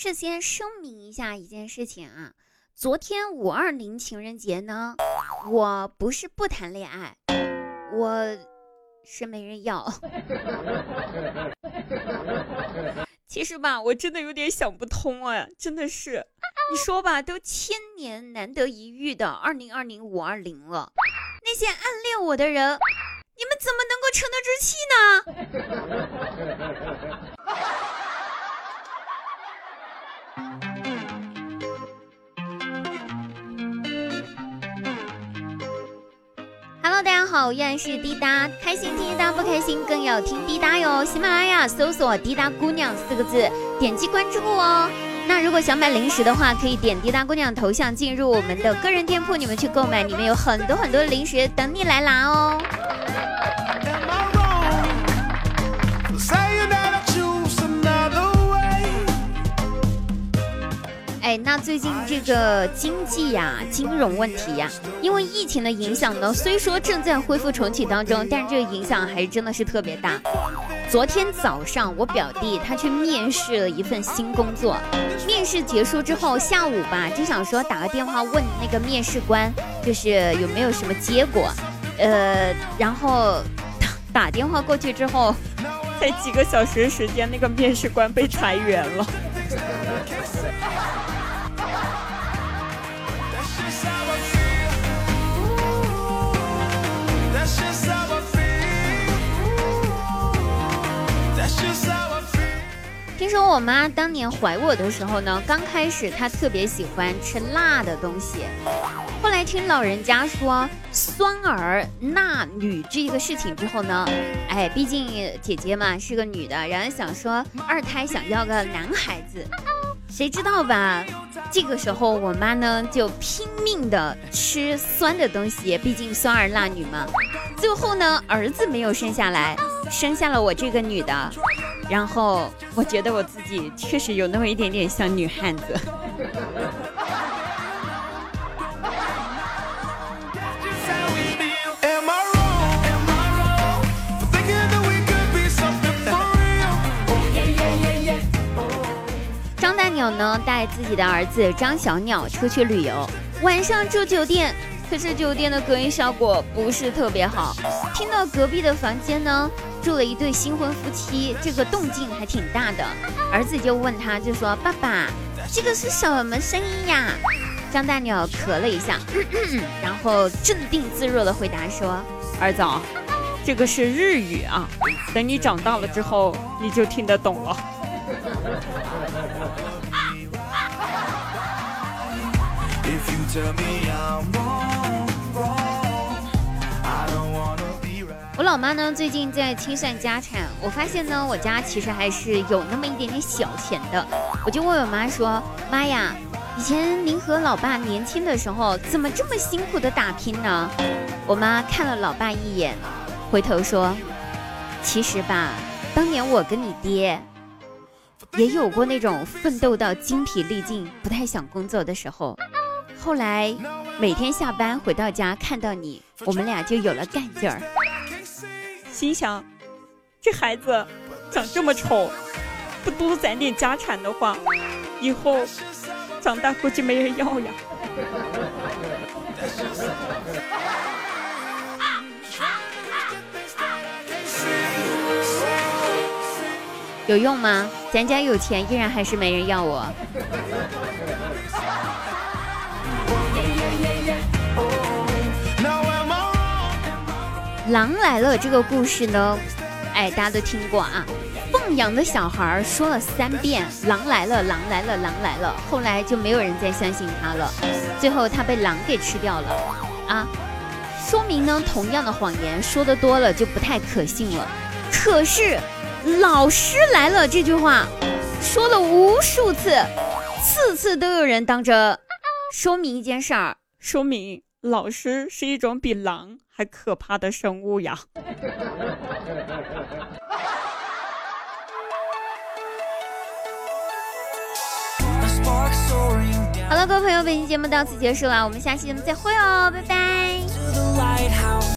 事先声明一下一件事情啊，昨天五二零情人节呢，我不是不谈恋爱，我是没人要。其实吧，我真的有点想不通啊，真的是，你说吧，都千年难得一遇的二零二零五二零了，那些暗恋我的人，你们怎么能够沉得住气呢？Hello，大家好，依然是滴答，开心听滴答，不开心更要听滴答哟。喜马拉雅搜索“滴答姑娘”四个字，点击关注哦。那如果想买零食的话，可以点滴答姑娘头像进入我们的个人店铺，你们去购买，里面有很多很多的零食等你来拿哦。最近这个经济呀、金融问题呀，因为疫情的影响呢，虽说正在恢复重启当中，但是这个影响还是真的是特别大。昨天早上，我表弟他去面试了一份新工作，面试结束之后，下午吧就想说打个电话问那个面试官，就是有没有什么结果，呃，然后打电话过去之后，才几个小时时间，那个面试官被裁员了。我妈当年怀我的时候呢，刚开始她特别喜欢吃辣的东西，后来听老人家说酸儿辣女这个事情之后呢，哎，毕竟姐姐嘛是个女的，然后想说二胎想要个男孩子，谁知道吧？这个时候我妈呢就拼命的吃酸的东西，毕竟酸儿辣女嘛。最后呢，儿子没有生下来，生下了我这个女的。然后我觉得我自己确实有那么一点点像女汉子。张大鸟呢带自己的儿子张小鸟出去旅游，晚上住酒店，可是酒店的隔音效果不是特别好，听到隔壁的房间呢。住了一对新婚夫妻，这个动静还挺大的。儿子就问他，就说：“爸爸，这个是什么声音呀？”张大鸟咳了一下，然后镇定自若的回答说：“儿子，这个是日语啊，等你长大了之后，你就听得懂了。”我老妈呢，最近在清算家产，我发现呢，我家其实还是有那么一点点小钱的。我就问我妈说：“妈呀，以前您和老爸年轻的时候，怎么这么辛苦的打拼呢？”我妈看了老爸一眼，回头说：“其实吧，当年我跟你爹，也有过那种奋斗到精疲力尽、不太想工作的时候。后来每天下班回到家，看到你，我们俩就有了干劲儿。”心想，这孩子长这么丑，不多攒点家产的话，以后长大估计没人要呀。有用吗？咱家有钱，依然还是没人要我。狼来了这个故事呢，哎，大家都听过啊。放羊的小孩说了三遍“狼来了，狼来了，狼来了”，后来就没有人再相信他了。最后他被狼给吃掉了啊！说明呢，同样的谎言说的多了就不太可信了。可是“老师来了”这句话说了无数次，次次都有人当着，说明一件事儿，说明老师是一种比狼。还可怕的生物呀好了，各位朋友，本期节目到此结束了，我们下期节目再会哦，拜拜。